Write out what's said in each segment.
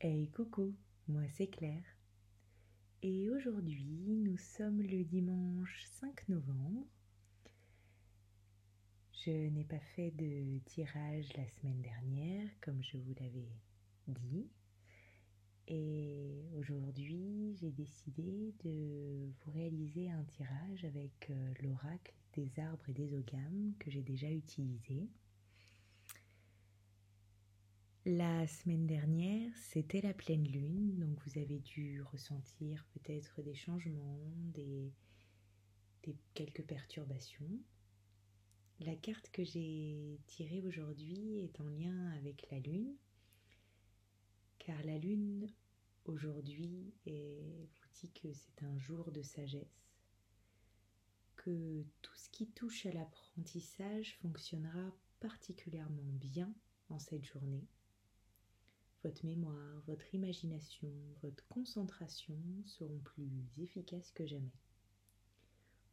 Hey coucou, moi c'est Claire. Et aujourd'hui, nous sommes le dimanche 5 novembre. Je n'ai pas fait de tirage la semaine dernière, comme je vous l'avais dit. Et aujourd'hui, j'ai décidé de vous réaliser un tirage avec euh, l'oracle des arbres et des ogames que j'ai déjà utilisé. La semaine dernière, c'était la pleine lune, donc vous avez dû ressentir peut-être des changements, des, quelques perturbations. La carte que j'ai tirée aujourd'hui est en lien avec la lune, car la lune aujourd'hui vous dit que c'est un jour de sagesse, que tout ce qui touche à l'apprentissage fonctionnera particulièrement bien en cette journée votre mémoire, votre imagination, votre concentration seront plus efficaces que jamais.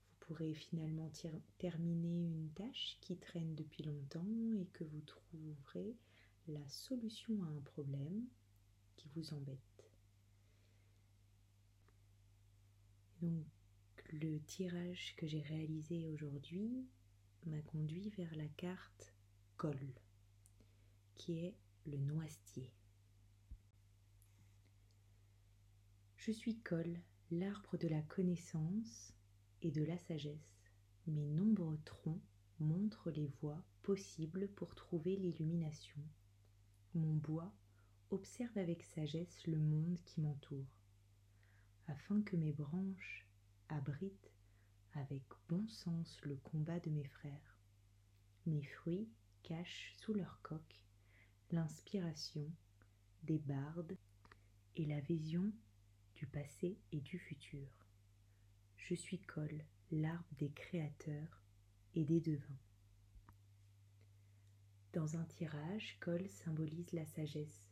Vous pourrez finalement terminer une tâche qui traîne depuis longtemps et que vous trouverez la solution à un problème qui vous embête. Donc le tirage que j'ai réalisé aujourd'hui m'a conduit vers la carte Col, qui est le noisetier. Je suis Col, l'arbre de la connaissance et de la sagesse. Mes nombreux troncs montrent les voies possibles pour trouver l'illumination. Mon bois observe avec sagesse le monde qui m'entoure, afin que mes branches abritent avec bon sens le combat de mes frères. Mes fruits cachent sous leur coque l'inspiration des bardes et la vision du passé et du futur. Je suis Col, l'arbre des créateurs et des devins. Dans un tirage, Col symbolise la sagesse,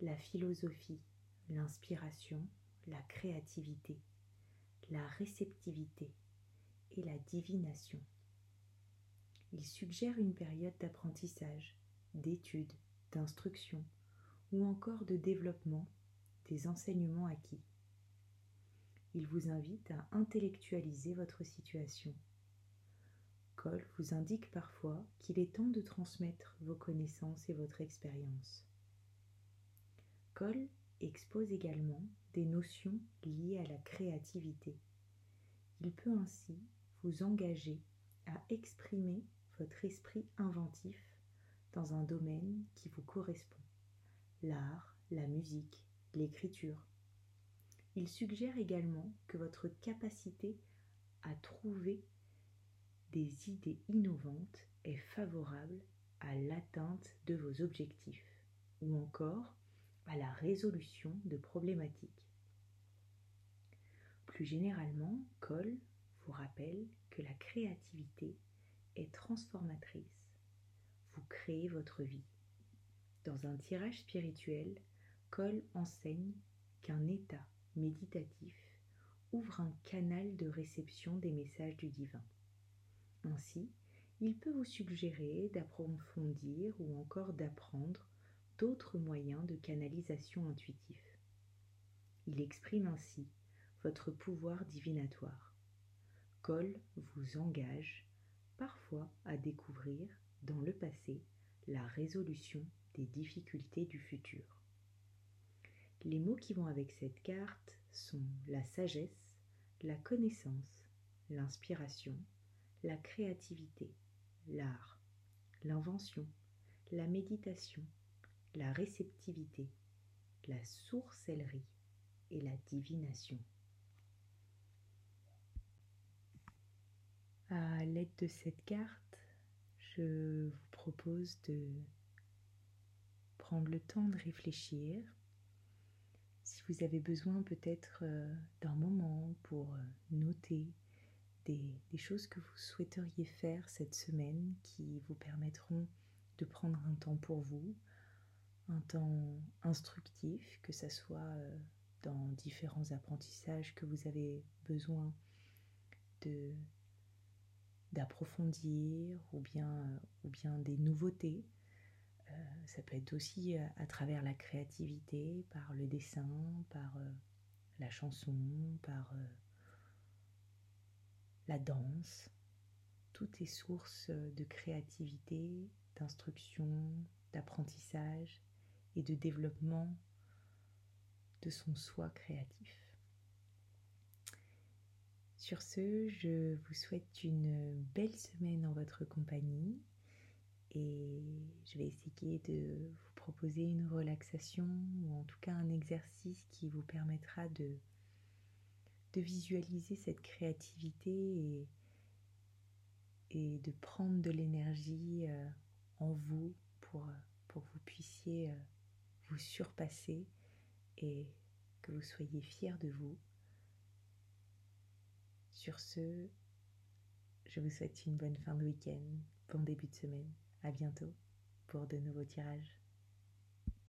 la philosophie, l'inspiration, la créativité, la réceptivité et la divination. Il suggère une période d'apprentissage, d'études, d'instruction ou encore de développement des enseignements acquis il vous invite à intellectualiser votre situation. Cole vous indique parfois qu'il est temps de transmettre vos connaissances et votre expérience. Cole expose également des notions liées à la créativité. Il peut ainsi vous engager à exprimer votre esprit inventif dans un domaine qui vous correspond, l'art, la musique, l'écriture, il suggère également que votre capacité à trouver des idées innovantes est favorable à l'atteinte de vos objectifs ou encore à la résolution de problématiques. Plus généralement, Cole vous rappelle que la créativité est transformatrice. Vous créez votre vie. Dans un tirage spirituel, Cole enseigne qu'un état méditatif ouvre un canal de réception des messages du divin. Ainsi, il peut vous suggérer d'approfondir ou encore d'apprendre d'autres moyens de canalisation intuitif. Il exprime ainsi votre pouvoir divinatoire. Cole vous engage parfois à découvrir dans le passé la résolution des difficultés du futur. Les mots qui vont avec cette carte sont la sagesse, la connaissance, l'inspiration, la créativité, l'art, l'invention, la méditation, la réceptivité, la sourcellerie et la divination. À l'aide de cette carte, je vous propose de prendre le temps de réfléchir vous avez besoin peut-être euh, d'un moment pour euh, noter des, choses que vous souhaiteriez faire cette semaine qui vous permettront de prendre un temps pour vous, un temps instructif, que ce soit euh, dans différents apprentissages que vous avez besoin d'approfondir ou bien des nouveautés ça peut être aussi à travers la créativité, par le dessin, par la chanson, par la danse. Tout est source de créativité, d'instruction, d'apprentissage et de développement de son soi créatif. Sur ce, je vous souhaite une belle semaine en votre compagnie je vais essayer de vous proposer une relaxation ou en tout cas un exercice qui vous permettra de, de visualiser cette créativité et, et de prendre de l'énergie euh, en vous pour, pour que vous puissiez euh, vous surpasser et que vous soyez fiers de vous. Sur ce, je vous souhaite une bonne fin de week-end, bon début de semaine. À bientôt pour de nouveaux tirages.